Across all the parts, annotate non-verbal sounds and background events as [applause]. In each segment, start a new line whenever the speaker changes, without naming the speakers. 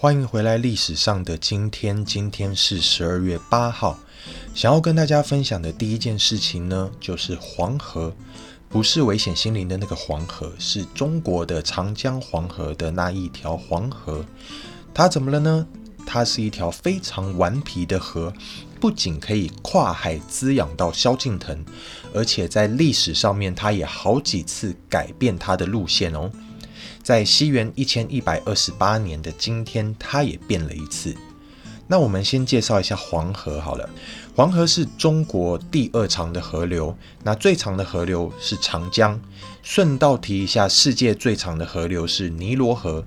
欢迎回来，历史上的今天，今天是十二月八号。想要跟大家分享的第一件事情呢，就是黄河，不是危险心灵的那个黄河，是中国的长江黄河的那一条黄河。它怎么了呢？它是一条非常顽皮的河，不仅可以跨海滋养到萧敬腾，而且在历史上面，它也好几次改变它的路线哦。在西元一千一百二十八年的今天，它也变了一次。那我们先介绍一下黄河好了。黄河是中国第二长的河流，那最长的河流是长江。顺道提一下，世界最长的河流是尼罗河。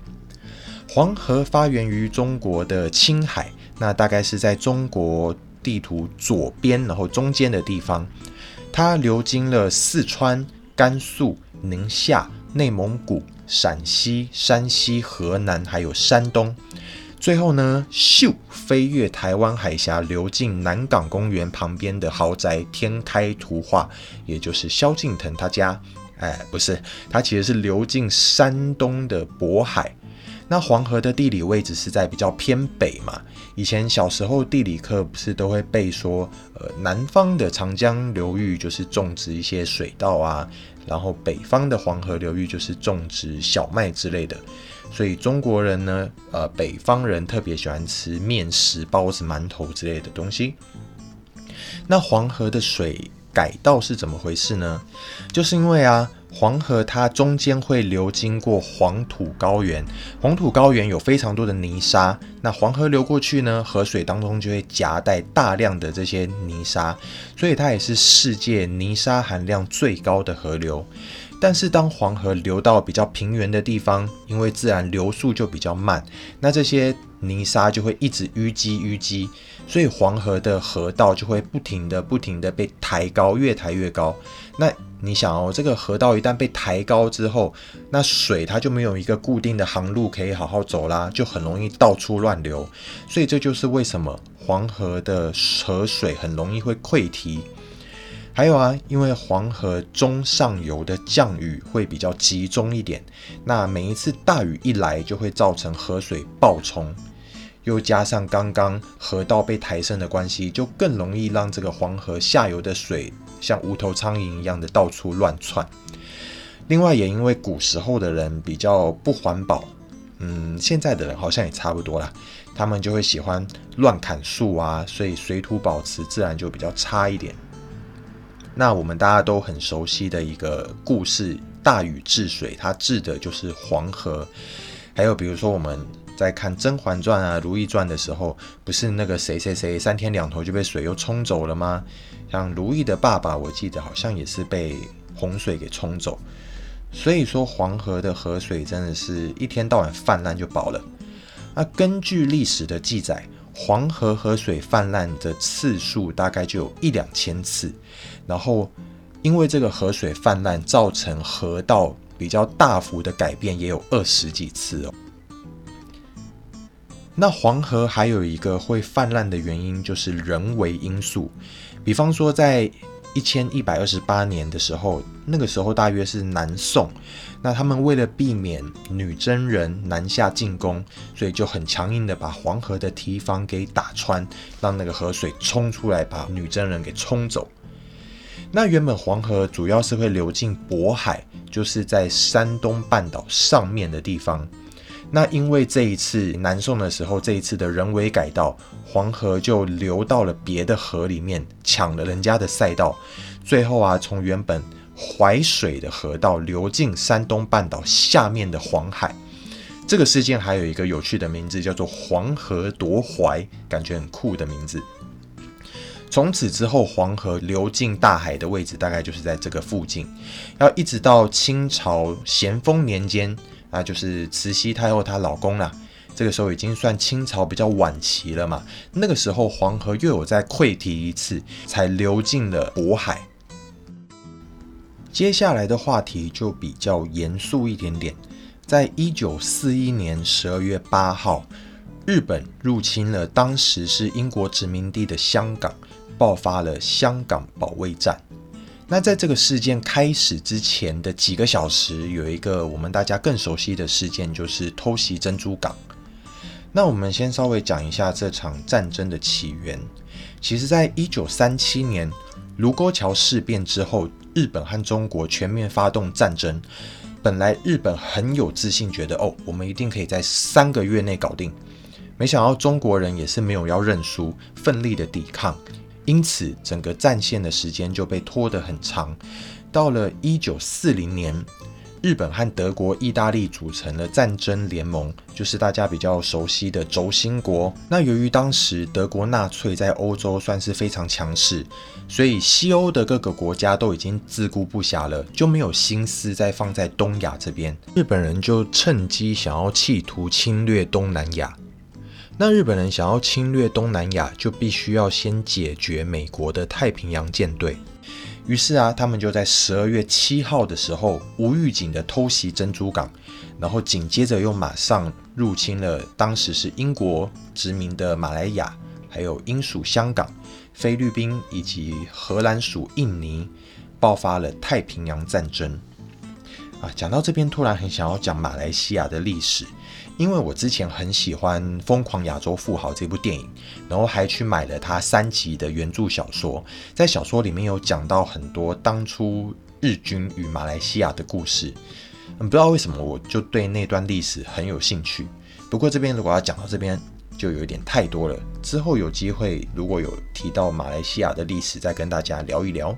黄河发源于中国的青海，那大概是在中国地图左边，然后中间的地方。它流经了四川、甘肃、宁夏、内蒙古。陕西、山西、河南还有山东，最后呢，咻飞越台湾海峡，流进南港公园旁边的豪宅天开图画，也就是萧敬腾他家。哎，不是，他其实是流进山东的渤海。那黄河的地理位置是在比较偏北嘛？以前小时候地理课不是都会背说，呃，南方的长江流域就是种植一些水稻啊，然后北方的黄河流域就是种植小麦之类的。所以中国人呢，呃，北方人特别喜欢吃面食、包子、馒头之类的东西。那黄河的水改道是怎么回事呢？就是因为啊。黄河它中间会流经过黄土高原，黄土高原有非常多的泥沙，那黄河流过去呢，河水当中就会夹带大量的这些泥沙，所以它也是世界泥沙含量最高的河流。但是当黄河流到比较平原的地方，因为自然流速就比较慢，那这些泥沙就会一直淤积淤积，所以黄河的河道就会不停的不停的被抬高，越抬越高。那你想哦，这个河道一旦被抬高之后，那水它就没有一个固定的航路可以好好走啦，就很容易到处乱流。所以这就是为什么黄河的河水很容易会溃堤。还有啊，因为黄河中上游的降雨会比较集中一点，那每一次大雨一来，就会造成河水暴冲，又加上刚刚河道被抬升的关系，就更容易让这个黄河下游的水。像无头苍蝇一样的到处乱窜。另外，也因为古时候的人比较不环保，嗯，现在的人好像也差不多啦，他们就会喜欢乱砍树啊，所以水土保持自然就比较差一点。那我们大家都很熟悉的一个故事，大禹治水，它治的就是黄河。还有比如说我们在看《甄嬛传》啊，《如懿传》的时候，不是那个谁谁谁三天两头就被水又冲走了吗？像如懿的爸爸，我记得好像也是被洪水给冲走，所以说黄河的河水真的是一天到晚泛滥就饱了。那根据历史的记载，黄河河水泛滥的次数大概就有一两千次，然后因为这个河水泛滥造成河道比较大幅的改变，也有二十几次哦。那黄河还有一个会泛滥的原因，就是人为因素。比方说，在一千一百二十八年的时候，那个时候大约是南宋，那他们为了避免女真人南下进攻，所以就很强硬的把黄河的堤防给打穿，让那个河水冲出来，把女真人给冲走。那原本黄河主要是会流进渤海，就是在山东半岛上面的地方。那因为这一次南宋的时候，这一次的人为改道，黄河就流到了别的河里面，抢了人家的赛道，最后啊，从原本淮水的河道流进山东半岛下面的黄海。这个事件还有一个有趣的名字，叫做黄河夺淮，感觉很酷的名字。从此之后，黄河流进大海的位置大概就是在这个附近，要一直到清朝咸丰年间。那就是慈禧太后她老公啦，这个时候已经算清朝比较晚期了嘛。那个时候黄河又有再溃堤一次，才流进了渤海。接下来的话题就比较严肃一点点。在一九四一年十二月八号，日本入侵了当时是英国殖民地的香港，爆发了香港保卫战。那在这个事件开始之前的几个小时，有一个我们大家更熟悉的事件，就是偷袭珍珠港。那我们先稍微讲一下这场战争的起源。其实，在一九三七年卢沟桥事变之后，日本和中国全面发动战争。本来日本很有自信，觉得哦，我们一定可以在三个月内搞定。没想到中国人也是没有要认输，奋力的抵抗，因此整个战线的时间就被拖得很长。到了一九四零年。日本和德国、意大利组成了战争联盟，就是大家比较熟悉的轴心国。那由于当时德国纳粹在欧洲算是非常强势，所以西欧的各个国家都已经自顾不暇了，就没有心思再放在东亚这边。日本人就趁机想要企图侵略东南亚。那日本人想要侵略东南亚，就必须要先解决美国的太平洋舰队。于是啊，他们就在十二月七号的时候无预警的偷袭珍珠港，然后紧接着又马上入侵了当时是英国殖民的马来亚，还有英属香港、菲律宾以及荷兰属印尼，爆发了太平洋战争。啊，讲到这边，突然很想要讲马来西亚的历史。因为我之前很喜欢《疯狂亚洲富豪》这部电影，然后还去买了他三集的原著小说，在小说里面有讲到很多当初日军与马来西亚的故事。不知道为什么我就对那段历史很有兴趣。不过这边如果要讲到这边，就有一点太多了。之后有机会如果有提到马来西亚的历史，再跟大家聊一聊。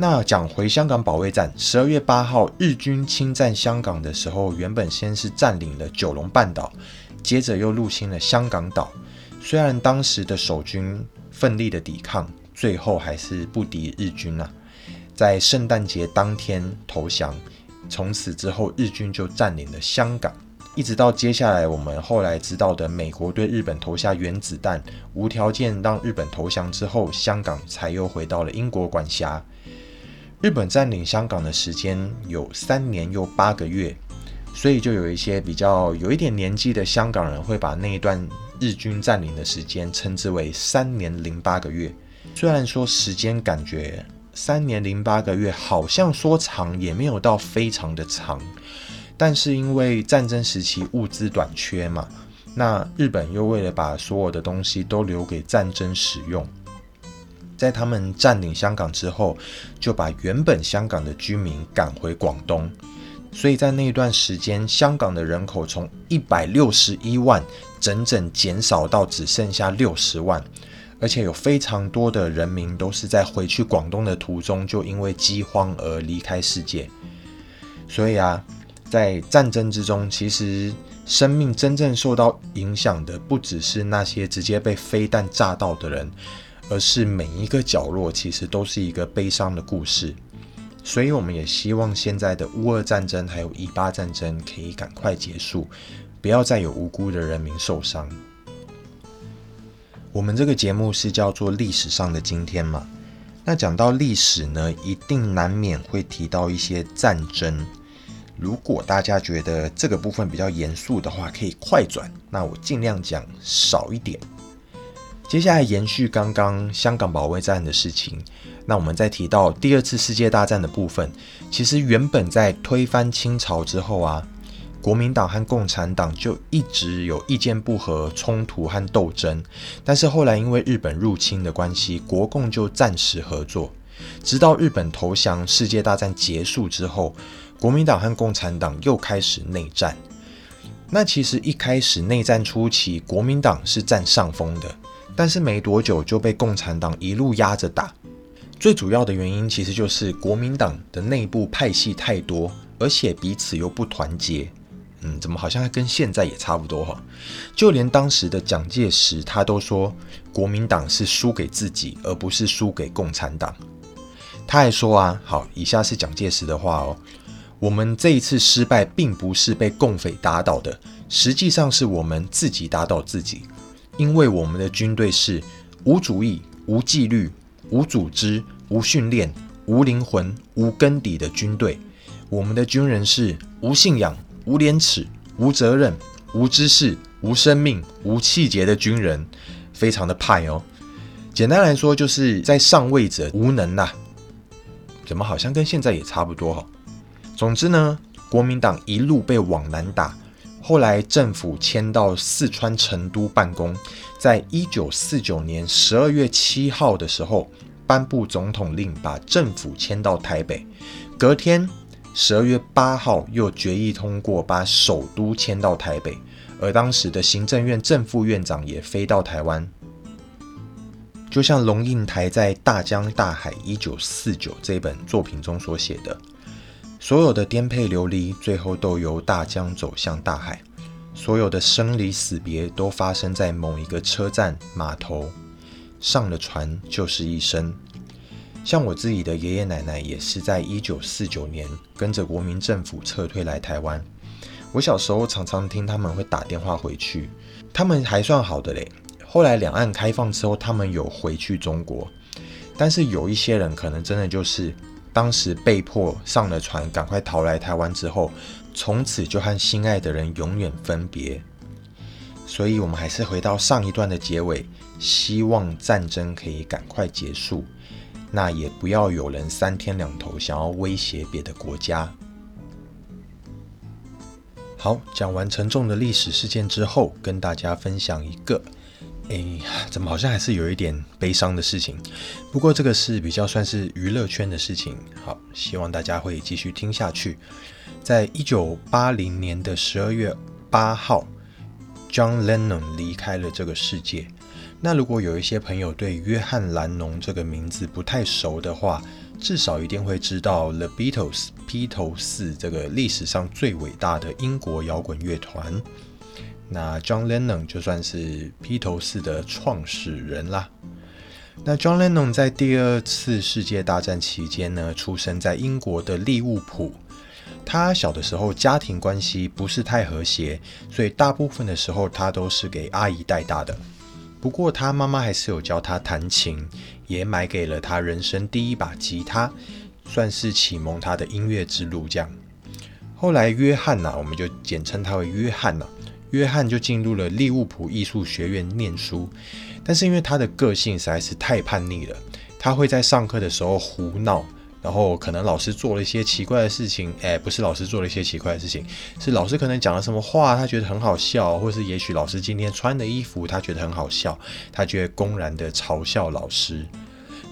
那讲回香港保卫战，十二月八号日军侵占香港的时候，原本先是占领了九龙半岛，接着又入侵了香港岛。虽然当时的守军奋力的抵抗，最后还是不敌日军啊，在圣诞节当天投降。从此之后，日军就占领了香港，一直到接下来我们后来知道的美国对日本投下原子弹，无条件让日本投降之后，香港才又回到了英国管辖。日本占领香港的时间有三年又八个月，所以就有一些比较有一点年纪的香港人会把那一段日军占领的时间称之为三年零八个月。虽然说时间感觉三年零八个月好像说长也没有到非常的长，但是因为战争时期物资短缺嘛，那日本又为了把所有的东西都留给战争使用。在他们占领香港之后，就把原本香港的居民赶回广东，所以在那段时间，香港的人口从一百六十一万整整减少到只剩下六十万，而且有非常多的人民都是在回去广东的途中就因为饥荒而离开世界。所以啊，在战争之中，其实生命真正受到影响的不只是那些直接被飞弹炸到的人。而是每一个角落其实都是一个悲伤的故事，所以我们也希望现在的乌俄战争还有以巴战争可以赶快结束，不要再有无辜的人民受伤。我们这个节目是叫做历史上的今天嘛？那讲到历史呢，一定难免会提到一些战争。如果大家觉得这个部分比较严肃的话，可以快转，那我尽量讲少一点。接下来延续刚刚香港保卫战的事情，那我们再提到第二次世界大战的部分。其实原本在推翻清朝之后啊，国民党和共产党就一直有意见不合、冲突和斗争。但是后来因为日本入侵的关系，国共就暂时合作，直到日本投降、世界大战结束之后，国民党和共产党又开始内战。那其实一开始内战初期，国民党是占上风的。但是没多久就被共产党一路压着打，最主要的原因其实就是国民党的内部派系太多，而且彼此又不团结。嗯，怎么好像跟现在也差不多哈？就连当时的蒋介石他都说，国民党是输给自己，而不是输给共产党。他还说啊，好，以下是蒋介石的话哦，我们这一次失败并不是被共匪打倒的，实际上是我们自己打倒自己。因为我们的军队是无主义、无纪律、无组织、无训练、无灵魂、无根底的军队，我们的军人是无信仰、无廉耻、无责任、无知识、无生命、无气节的军人，非常的派哦。简单来说，就是在上位者无能呐。怎么好像跟现在也差不多哈？总之呢，国民党一路被往南打。后来政府迁到四川成都办公，在一九四九年十二月七号的时候颁布总统令，把政府迁到台北。隔天十二月八号又决议通过，把首都迁到台北。而当时的行政院正副院长也飞到台湾。就像龙应台在《大江大海一九四九》这本作品中所写的。所有的颠沛流离，最后都由大江走向大海；所有的生离死别，都发生在某一个车站码头。上了船就是一生。像我自己的爷爷奶奶，也是在一九四九年跟着国民政府撤退来台湾。我小时候常常听他们会打电话回去，他们还算好的嘞。后来两岸开放之后，他们有回去中国，但是有一些人可能真的就是。当时被迫上了船，赶快逃来台湾之后，从此就和心爱的人永远分别。所以，我们还是回到上一段的结尾，希望战争可以赶快结束，那也不要有人三天两头想要威胁别的国家。好，讲完沉重的历史事件之后，跟大家分享一个。哎，怎么好像还是有一点悲伤的事情？不过这个是比较算是娱乐圈的事情。好，希望大家会继续听下去。在一九八零年的十二月八号，John Lennon 离开了这个世界。那如果有一些朋友对约翰·兰农这个名字不太熟的话，至少一定会知道 The Beatles 披头士这个历史上最伟大的英国摇滚乐团。那 John Lennon 就算是披头士的创始人啦。那 John Lennon 在第二次世界大战期间呢，出生在英国的利物浦。他小的时候家庭关系不是太和谐，所以大部分的时候他都是给阿姨带大的。不过他妈妈还是有教他弹琴，也买给了他人生第一把吉他，算是启蒙他的音乐之路。这样，后来约翰呐，我们就简称他为约翰呐。约翰就进入了利物浦艺术学院念书，但是因为他的个性实在是太叛逆了，他会在上课的时候胡闹，然后可能老师做了一些奇怪的事情，哎，不是老师做了一些奇怪的事情，是老师可能讲了什么话，他觉得很好笑，或是也许老师今天穿的衣服他觉得很好笑，他就会公然的嘲笑老师。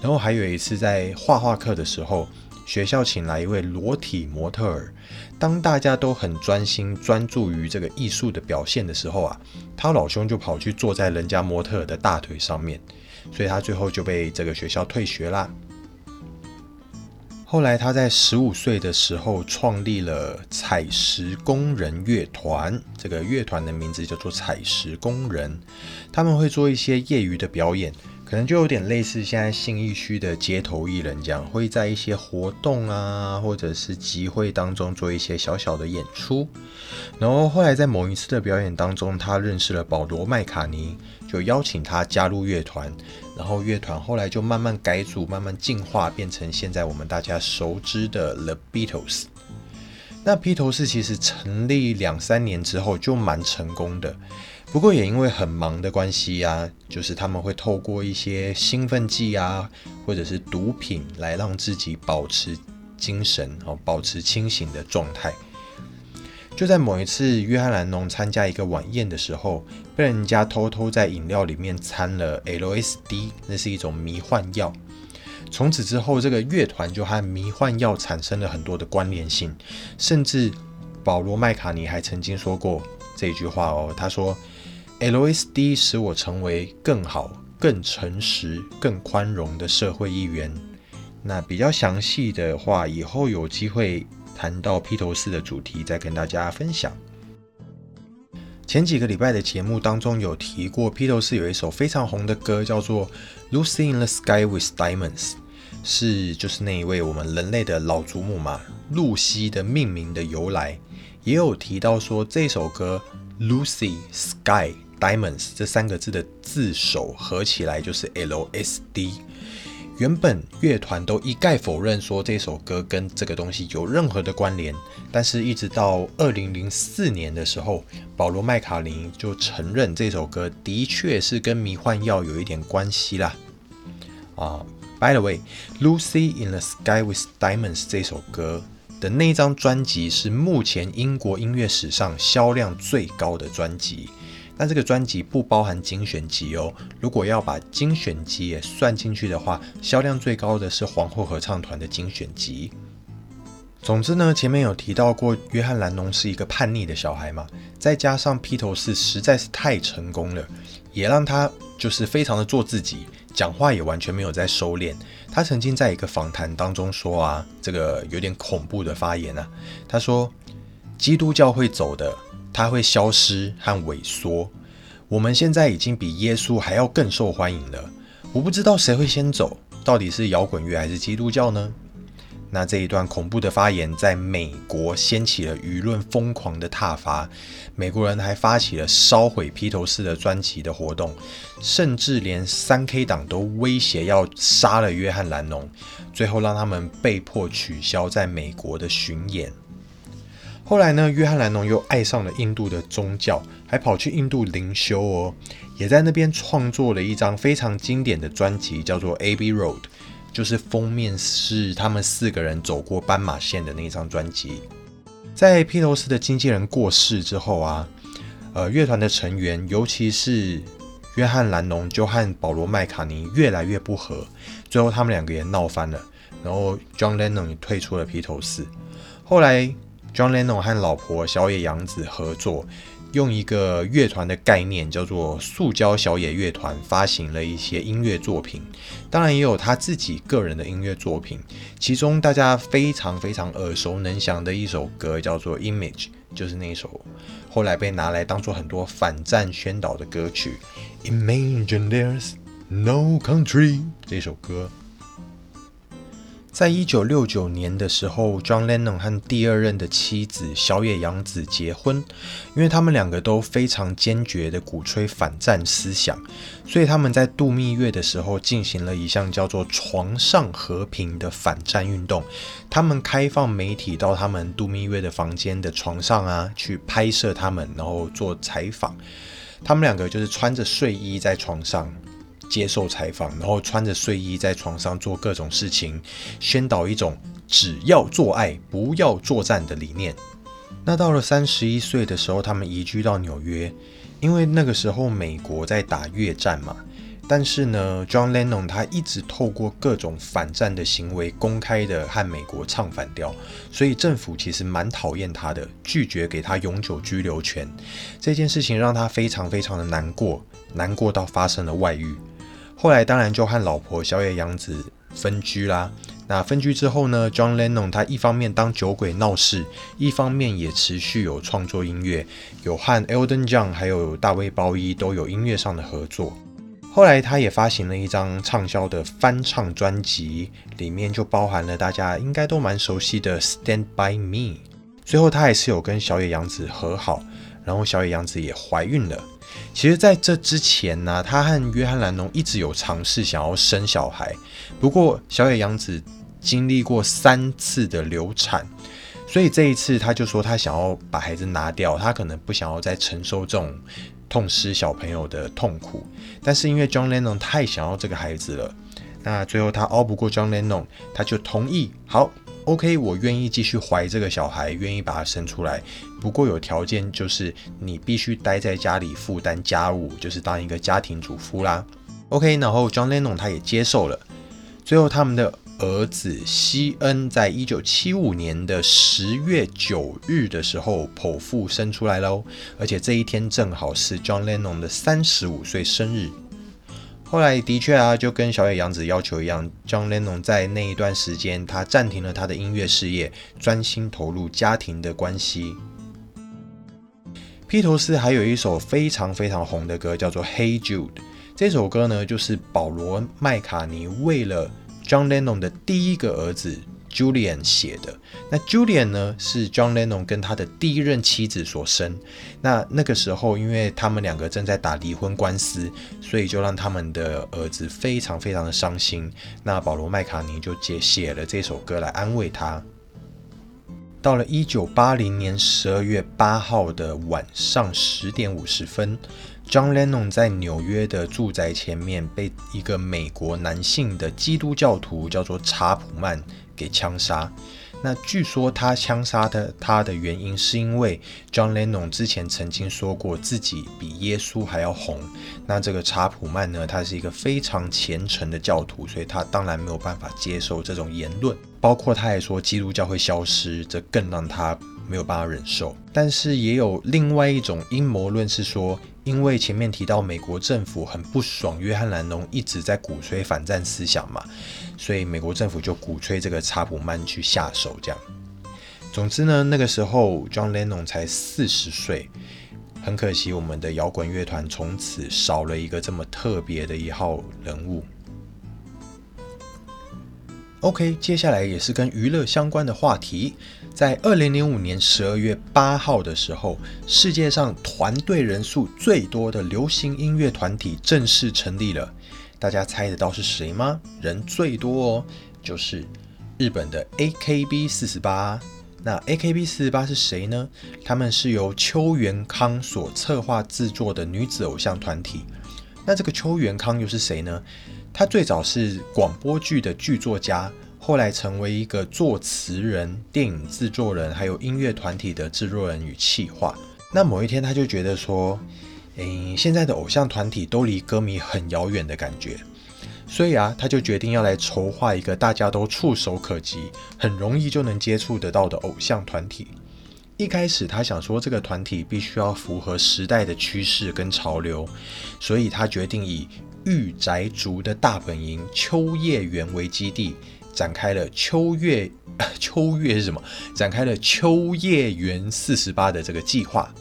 然后还有一次在画画课的时候。学校请来一位裸体模特儿，当大家都很专心专注于这个艺术的表现的时候啊，他老兄就跑去坐在人家模特儿的大腿上面，所以他最后就被这个学校退学啦。后来他在十五岁的时候创立了采石工人乐团，这个乐团的名字叫做采石工人，他们会做一些业余的表演。可能就有点类似现在信义区的街头艺人这样，会在一些活动啊，或者是集会当中做一些小小的演出。然后后来在某一次的表演当中，他认识了保罗麦卡尼，就邀请他加入乐团。然后乐团后来就慢慢改组，慢慢进化，变成现在我们大家熟知的 The Beatles。那披头士其实成立两三年之后就蛮成功的。不过也因为很忙的关系呀，就是他们会透过一些兴奋剂啊，或者是毒品来让自己保持精神哦，保持清醒的状态。就在某一次，约翰·兰农参加一个晚宴的时候，被人家偷偷在饮料里面掺了 LSD，那是一种迷幻药。从此之后，这个乐团就和迷幻药产生了很多的关联性，甚至保罗·麦卡尼还曾经说过这句话哦，他说。LSD 使我成为更好、更诚实、更宽容的社会一员。那比较详细的话，以后有机会谈到披头士的主题，再跟大家分享。前几个礼拜的节目当中有提过，披头士有一首非常红的歌，叫做《Lucy in the Sky with Diamonds》，是就是那一位我们人类的老祖母嘛，露西的命名的由来。也有提到说，这首歌《Lucy Sky》。Diamonds 这三个字的字首合起来就是 LSD。原本乐团都一概否认说这首歌跟这个东西有任何的关联，但是一直到二零零四年的时候，保罗麦卡林就承认这首歌的确是跟迷幻药有一点关系啦。啊，By the way，Lucy in the Sky with Diamonds 这首歌的那张专辑是目前英国音乐史上销量最高的专辑。但这个专辑不包含精选集哦。如果要把精选集也算进去的话，销量最高的是皇后合唱团的精选集。总之呢，前面有提到过，约翰·兰农是一个叛逆的小孩嘛，再加上披头士实在是太成功了，也让他就是非常的做自己，讲话也完全没有在收敛。他曾经在一个访谈当中说啊，这个有点恐怖的发言啊，他说：“基督教会走的。”它会消失和萎缩。我们现在已经比耶稣还要更受欢迎了。我不知道谁会先走，到底是摇滚乐还是基督教呢？那这一段恐怖的发言在美国掀起了舆论疯狂的挞伐，美国人还发起了烧毁披头士的专辑的活动，甚至连三 K 党都威胁要杀了约翰·兰农，最后让他们被迫取消在美国的巡演。后来呢，约翰·兰农又爱上了印度的宗教，还跑去印度灵修哦，也在那边创作了一张非常经典的专辑，叫做《A B Road》，就是封面是他们四个人走过斑马线的那张专辑。在披头士的经纪人过世之后啊，呃，乐团的成员，尤其是约翰·兰农，就和保罗·麦卡尼越来越不和，最后他们两个也闹翻了，然后 John Lennon 也退出了披头士。后来。John Lennon 和老婆小野洋子合作，用一个乐团的概念叫做“塑胶小野乐团”，发行了一些音乐作品。当然，也有他自己个人的音乐作品。其中大家非常非常耳熟能详的一首歌叫做《Image》，就是那首后来被拿来当做很多反战宣导的歌曲。Imagine there's no country 这首歌。在一九六九年的时候，John Lennon 和第二任的妻子小野洋子结婚，因为他们两个都非常坚决地鼓吹反战思想，所以他们在度蜜月的时候进行了一项叫做“床上和平”的反战运动。他们开放媒体到他们度蜜月的房间的床上啊，去拍摄他们，然后做采访。他们两个就是穿着睡衣在床上。接受采访，然后穿着睡衣在床上做各种事情，宣导一种只要做爱不要作战的理念。那到了三十一岁的时候，他们移居到纽约，因为那个时候美国在打越战嘛。但是呢，John Lennon 他一直透过各种反战的行为，公开的和美国唱反调，所以政府其实蛮讨厌他的，拒绝给他永久居留权。这件事情让他非常非常的难过，难过到发生了外遇。后来当然就和老婆小野洋子分居啦。那分居之后呢，John Lennon 他一方面当酒鬼闹事，一方面也持续有创作音乐，有和 Elton John 还有大卫鲍伊都有音乐上的合作。后来他也发行了一张畅销的翻唱专辑，里面就包含了大家应该都蛮熟悉的 Stand by Me。最后他还是有跟小野洋子和好，然后小野洋子也怀孕了。其实，在这之前呢，他和约翰·兰农一直有尝试想要生小孩，不过小野洋子经历过三次的流产，所以这一次他就说他想要把孩子拿掉，他可能不想要再承受这种痛失小朋友的痛苦。但是因为 John Lennon 太想要这个孩子了，那最后他熬不过 John Lennon，他就同意好。OK，我愿意继续怀这个小孩，愿意把他生出来。不过有条件，就是你必须待在家里负担家务，就是当一个家庭主妇啦。OK，然后 John Lennon 他也接受了。最后，他们的儿子西恩在一九七五年的十月九日的时候剖腹生出来喽，而且这一天正好是 John Lennon 的三十五岁生日。后来的确啊，就跟小野洋子要求一样，John Lennon 在那一段时间，他暂停了他的音乐事业，专心投入家庭的关系。披头士还有一首非常非常红的歌，叫做《Hey Jude》。这首歌呢，就是保罗麦卡尼为了 John Lennon 的第一个儿子。Julian 写的那 Julian 呢是 John Lennon 跟他的第一任妻子所生。那那个时候，因为他们两个正在打离婚官司，所以就让他们的儿子非常非常的伤心。那保罗麦卡尼就写写了这首歌来安慰他。到了一九八零年十二月八号的晚上十点五十分，John Lennon 在纽约的住宅前面被一个美国男性的基督教徒叫做查普曼。给枪杀，那据说他枪杀的他的原因是因为 John Lennon 之前曾经说过自己比耶稣还要红。那这个查普曼呢，他是一个非常虔诚的教徒，所以他当然没有办法接受这种言论。包括他还说基督教会消失，这更让他没有办法忍受。但是也有另外一种阴谋论是说，因为前面提到美国政府很不爽约翰兰农一直在鼓吹反战思想嘛。所以美国政府就鼓吹这个查普曼去下手，这样。总之呢，那个时候 John Lennon 才四十岁，很可惜，我们的摇滚乐团从此少了一个这么特别的一号人物。OK，接下来也是跟娱乐相关的话题，在二零零五年十二月八号的时候，世界上团队人数最多的流行音乐团体正式成立了。大家猜得到是谁吗？人最多哦，就是日本的 AKB 四十八。那 AKB 四十八是谁呢？他们是由秋元康所策划制作的女子偶像团体。那这个秋元康又是谁呢？他最早是广播剧的剧作家，后来成为一个作词人、电影制作人，还有音乐团体的制作人与企划。那某一天他就觉得说。诶，现在的偶像团体都离歌迷很遥远的感觉，所以啊，他就决定要来筹划一个大家都触手可及、很容易就能接触得到的偶像团体。一开始他想说，这个团体必须要符合时代的趋势跟潮流，所以他决定以御宅族的大本营秋叶原为基地，展开了秋月 [laughs] 秋月是什么？展开了秋叶原四十八的这个计划。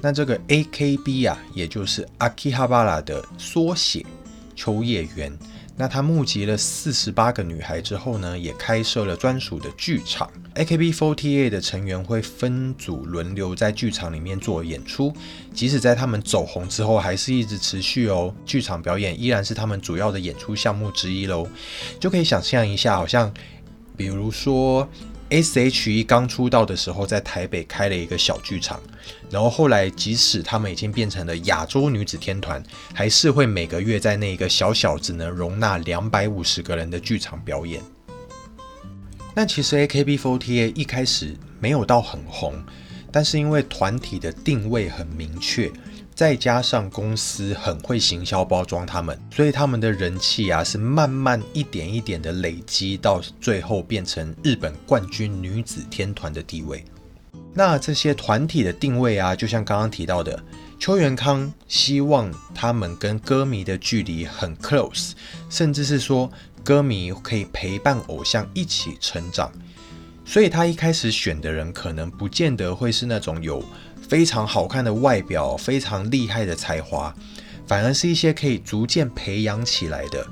那这个 AKB 啊，也就是 Akihabara 的缩写，秋叶原。那他募集了四十八个女孩之后呢，也开设了专属的剧场。AKB48 的成员会分组轮流在剧场里面做演出，即使在他们走红之后，还是一直持续哦。剧场表演依然是他们主要的演出项目之一喽。就可以想象一下，好像比如说。S.H.E 刚出道的时候，在台北开了一个小剧场，然后后来即使他们已经变成了亚洲女子天团，还是会每个月在那一个小小只能容纳两百五十个人的剧场表演。那其实 A.K.B.48 一开始没有到很红，但是因为团体的定位很明确。再加上公司很会行销包装他们，所以他们的人气啊是慢慢一点一点的累积，到最后变成日本冠军女子天团的地位。那这些团体的定位啊，就像刚刚提到的，邱元康希望他们跟歌迷的距离很 close，甚至是说歌迷可以陪伴偶像一起成长，所以他一开始选的人可能不见得会是那种有。非常好看的外表，非常厉害的才华，反而是一些可以逐渐培养起来的。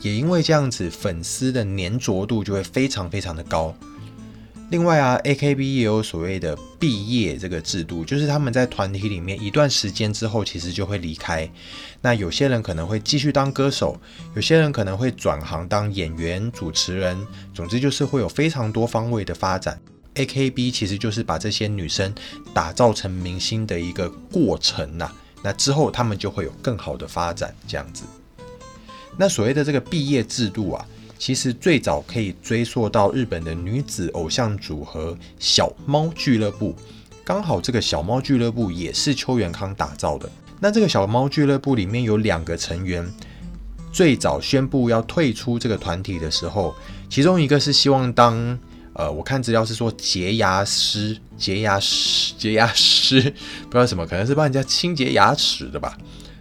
也因为这样子，粉丝的粘着度就会非常非常的高。另外啊，AKB 也有所谓的毕业这个制度，就是他们在团体里面一段时间之后，其实就会离开。那有些人可能会继续当歌手，有些人可能会转行当演员、主持人，总之就是会有非常多方位的发展。AKB 其实就是把这些女生打造成明星的一个过程呐，那之后他们就会有更好的发展这样子。那所谓的这个毕业制度啊，其实最早可以追溯到日本的女子偶像组合小猫俱乐部，刚好这个小猫俱乐部也是邱元康打造的。那这个小猫俱乐部里面有两个成员，最早宣布要退出这个团体的时候，其中一个是希望当。呃，我看资料是说洁牙师、洁牙师、洁牙师，不知道什么，可能是帮人家清洁牙齿的吧。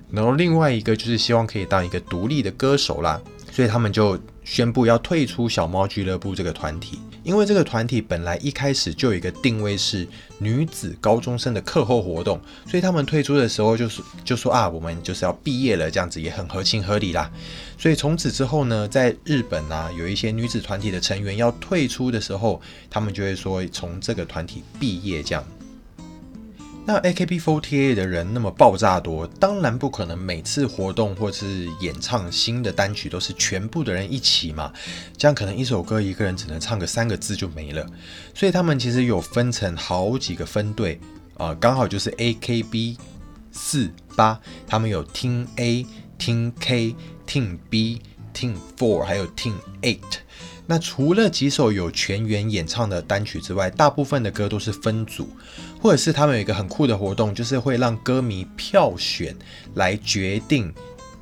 然后另外一个就是希望可以当一个独立的歌手啦，所以他们就宣布要退出小猫俱乐部这个团体。因为这个团体本来一开始就有一个定位是女子高中生的课后活动，所以他们退出的时候就是就说啊，我们就是要毕业了，这样子也很合情合理啦。所以从此之后呢，在日本啊，有一些女子团体的成员要退出的时候，他们就会说从这个团体毕业这样。那 AKB48 的人那么爆炸多，当然不可能每次活动或是演唱新的单曲都是全部的人一起嘛，这样可能一首歌一个人只能唱个三个字就没了。所以他们其实有分成好几个分队啊，刚好就是 AKB 四八，他们有 Team A、Team K、Team B、Team Four，还有 Team Eight。那除了几首有全员演唱的单曲之外，大部分的歌都是分组，或者是他们有一个很酷的活动，就是会让歌迷票选来决定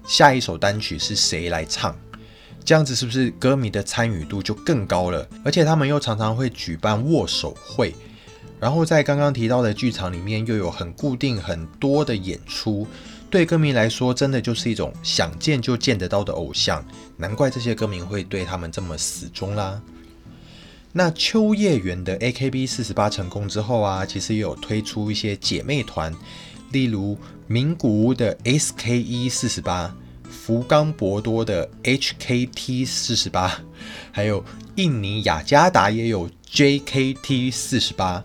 下一首单曲是谁来唱。这样子是不是歌迷的参与度就更高了？而且他们又常常会举办握手会，然后在刚刚提到的剧场里面又有很固定很多的演出。对歌迷来说，真的就是一种想见就见得到的偶像，难怪这些歌迷会对他们这么死忠啦。那秋叶原的 AKB 四十八成功之后啊，其实也有推出一些姐妹团，例如名古屋的 SKE 四十八、福冈博多的 HKT 四十八，还有印尼雅加达也有 JKT 四十八。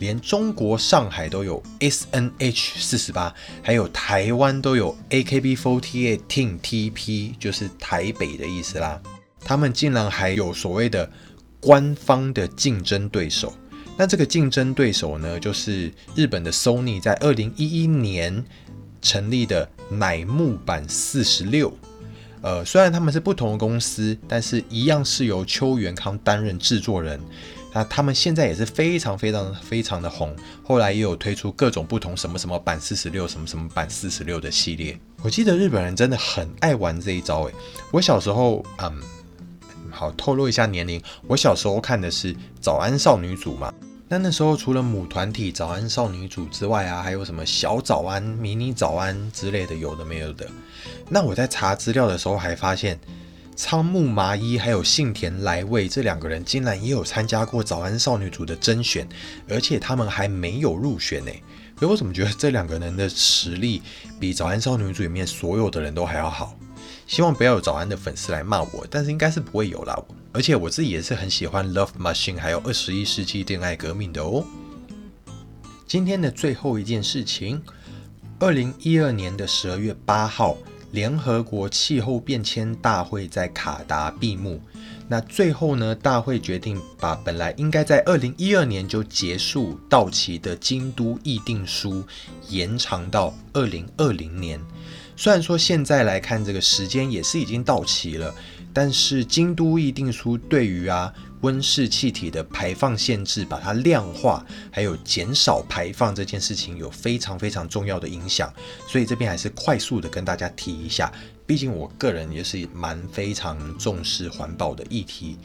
连中国上海都有 S N H 四十八，还有台湾都有 A K B forty eight T T P，就是台北的意思啦。他们竟然还有所谓的官方的竞争对手。那这个竞争对手呢，就是日本的 Sony 在二零一一年成立的乃木坂四十六。呃，虽然他们是不同的公司，但是一样是由邱元康担任制作人。那他们现在也是非常非常非常的红，后来也有推出各种不同什么什么版四十六，什么什么版四十六的系列。我记得日本人真的很爱玩这一招诶，我小时候，嗯，好透露一下年龄，我小时候看的是《早安少女组》嘛。那那时候除了母团体《早安少女组》之外啊，还有什么小早安、迷你早安之类的，有的没有的。那我在查资料的时候还发现。仓木麻衣还有幸田来未这两个人竟然也有参加过早安少女组的甄选，而且他们还没有入选呢。所以我怎么觉得这两个人的实力比早安少女组里面所有的人都还要好？希望不要有早安的粉丝来骂我，但是应该是不会有啦。而且我自己也是很喜欢 Love Machine 还有二十一世纪恋爱革命的哦。今天的最后一件事情，二零一二年的十二月八号。联合国气候变迁大会在卡达闭幕，那最后呢？大会决定把本来应该在二零一二年就结束到期的京都议定书延长到二零二零年。虽然说现在来看这个时间也是已经到期了，但是京都议定书对于啊。温室气体的排放限制，把它量化，还有减少排放这件事情有非常非常重要的影响，所以这边还是快速的跟大家提一下。毕竟我个人也是蛮非常重视环保的议题。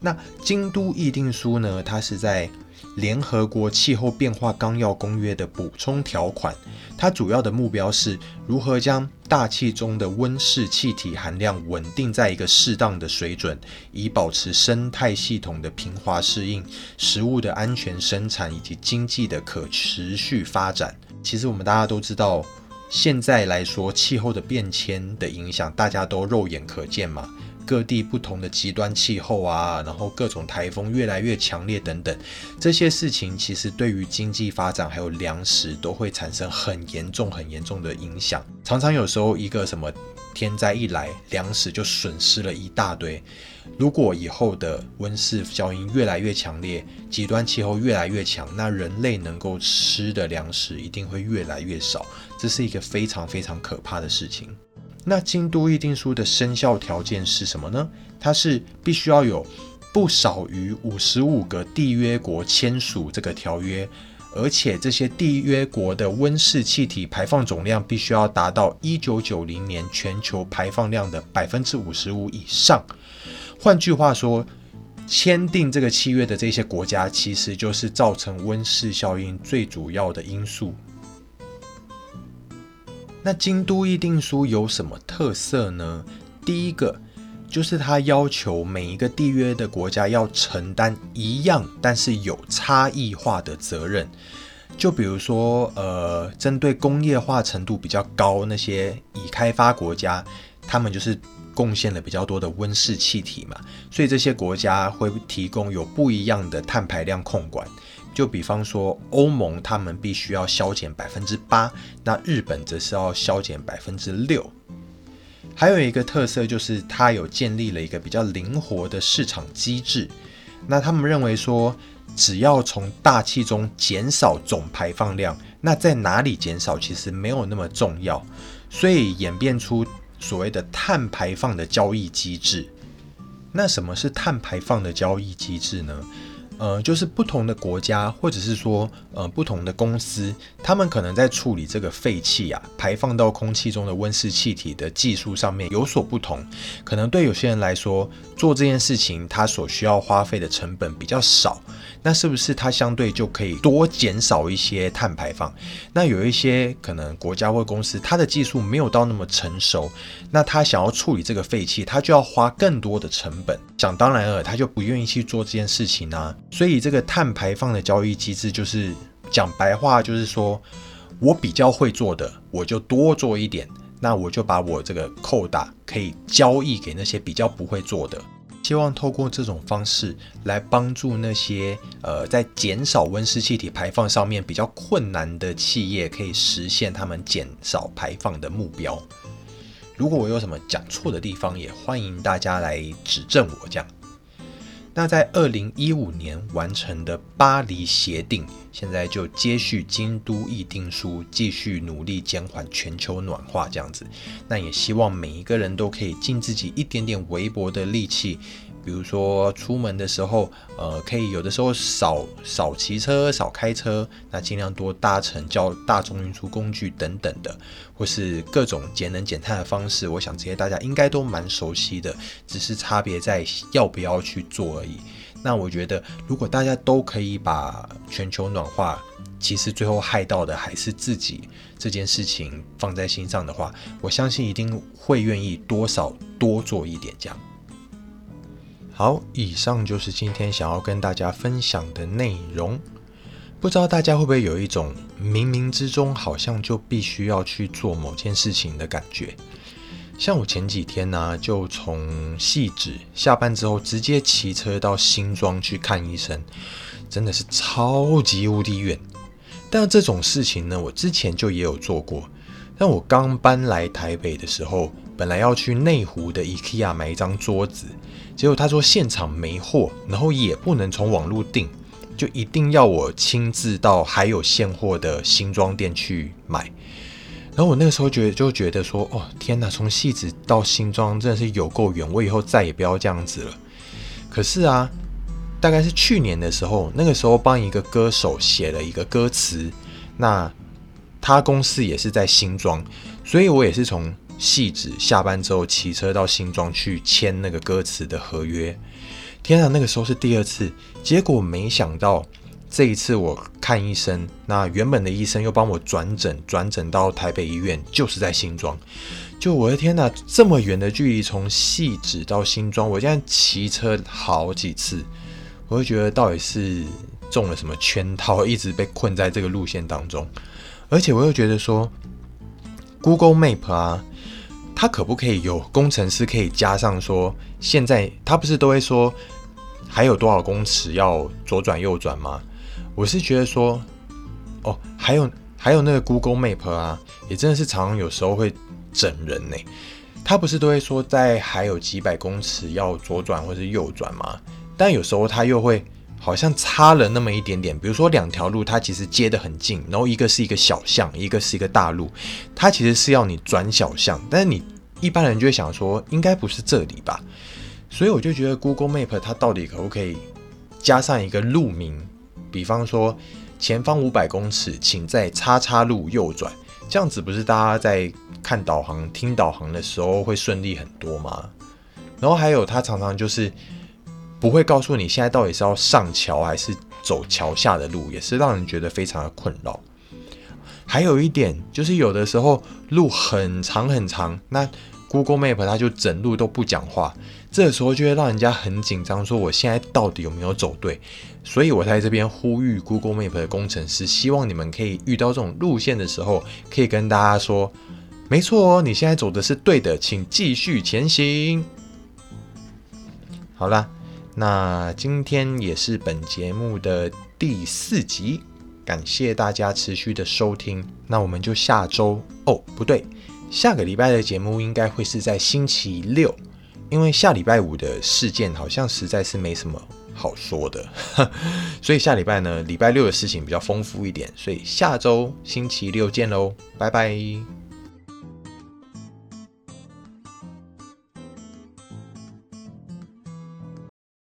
那京都议定书呢？它是在联合国气候变化纲要公约的补充条款，它主要的目标是如何将大气中的温室气体含量稳定在一个适当的水准，以保持生态系统的平滑适应、食物的安全生产以及经济的可持续发展。其实我们大家都知道，现在来说气候的变迁的影响，大家都肉眼可见嘛。各地不同的极端气候啊，然后各种台风越来越强烈等等，这些事情其实对于经济发展还有粮食都会产生很严重、很严重的影响。常常有时候一个什么天灾一来，粮食就损失了一大堆。如果以后的温室效应越来越强烈，极端气候越来越强，那人类能够吃的粮食一定会越来越少，这是一个非常非常可怕的事情。那京都议定书的生效条件是什么呢？它是必须要有不少于五十五个缔约国签署这个条约，而且这些缔约国的温室气体排放总量必须要达到一九九零年全球排放量的百分之五十五以上。换句话说，签订这个契约的这些国家，其实就是造成温室效应最主要的因素。那京都议定书有什么特色呢？第一个就是它要求每一个缔约的国家要承担一样但是有差异化的责任。就比如说，呃，针对工业化程度比较高那些已开发国家，他们就是贡献了比较多的温室气体嘛，所以这些国家会提供有不一样的碳排量控管。就比方说，欧盟他们必须要削减百分之八，那日本则是要削减百分之六。还有一个特色就是，它有建立了一个比较灵活的市场机制。那他们认为说，只要从大气中减少总排放量，那在哪里减少其实没有那么重要，所以演变出所谓的碳排放的交易机制。那什么是碳排放的交易机制呢？呃，就是不同的国家，或者是说，呃，不同的公司，他们可能在处理这个废气啊，排放到空气中的温室气体的技术上面有所不同。可能对有些人来说，做这件事情，他所需要花费的成本比较少。那是不是它相对就可以多减少一些碳排放？那有一些可能国家或公司，它的技术没有到那么成熟，那他想要处理这个废气，他就要花更多的成本。想当然了，他就不愿意去做这件事情啊。所以这个碳排放的交易机制，就是讲白话，就是说我比较会做的，我就多做一点，那我就把我这个扣打可以交易给那些比较不会做的。希望透过这种方式来帮助那些呃在减少温室气体排放上面比较困难的企业，可以实现他们减少排放的目标。如果我有什么讲错的地方，也欢迎大家来指正我。这样。那在二零一五年完成的巴黎协定，现在就接续京都议定书，继续努力减缓全球暖化这样子。那也希望每一个人都可以尽自己一点点微薄的力气。比如说出门的时候，呃，可以有的时候少少骑车、少开车，那尽量多搭乘较大众运输工具等等的，或是各种节能减碳的方式。我想这些大家应该都蛮熟悉的，只是差别在要不要去做而已。那我觉得，如果大家都可以把全球暖化，其实最后害到的还是自己这件事情放在心上的话，我相信一定会愿意多少多做一点这样。好，以上就是今天想要跟大家分享的内容。不知道大家会不会有一种冥冥之中好像就必须要去做某件事情的感觉？像我前几天呢，就从细致下班之后直接骑车到新庄去看医生，真的是超级无敌远。但这种事情呢，我之前就也有做过。但我刚搬来台北的时候，本来要去内湖的 IKEA 买一张桌子。结果他说现场没货，然后也不能从网络订，就一定要我亲自到还有现货的新装店去买。然后我那个时候觉得就觉得说，哦天哪，从戏子到新装真的是有够远，我以后再也不要这样子了。可是啊，大概是去年的时候，那个时候帮一个歌手写了一个歌词，那他公司也是在新装，所以我也是从。细致下班之后骑车到新庄去签那个歌词的合约。天啊，那个时候是第二次，结果没想到这一次我看医生，那原本的医生又帮我转诊，转诊到台北医院，就是在新庄。就我的天哪，这么远的距离，从细致到新庄，我现在骑车好几次，我就觉得到底是中了什么圈套，一直被困在这个路线当中。而且我又觉得说，Google Map 啊。他可不可以有工程师可以加上说，现在他不是都会说还有多少公尺要左转右转吗？我是觉得说，哦，还有还有那个 Google Map 啊，也真的是常常有时候会整人呢。他不是都会说在还有几百公尺要左转或是右转吗？但有时候他又会好像差了那么一点点。比如说两条路，它其实接得很近，然后一个是一个小巷，一个是一个大路，它其实是要你转小巷，但是你。一般人就会想说，应该不是这里吧？所以我就觉得 Google Map 它到底可不可以加上一个路名，比方说前方五百公尺，请在叉叉路右转，这样子不是大家在看导航、听导航的时候会顺利很多吗？然后还有，它常常就是不会告诉你现在到底是要上桥还是走桥下的路，也是让人觉得非常的困扰。还有一点就是，有的时候路很长很长，那 Google Map 它就整路都不讲话，这时候就会让人家很紧张，说我现在到底有没有走对？所以我在这边呼吁 Google Map 的工程师，希望你们可以遇到这种路线的时候，可以跟大家说，没错哦，你现在走的是对的，请继续前行。好啦，那今天也是本节目的第四集。感谢大家持续的收听，那我们就下周哦，不对，下个礼拜的节目应该会是在星期六，因为下礼拜五的事件好像实在是没什么好说的，[laughs] 所以下礼拜呢，礼拜六的事情比较丰富一点，所以下周星期六见喽，拜拜。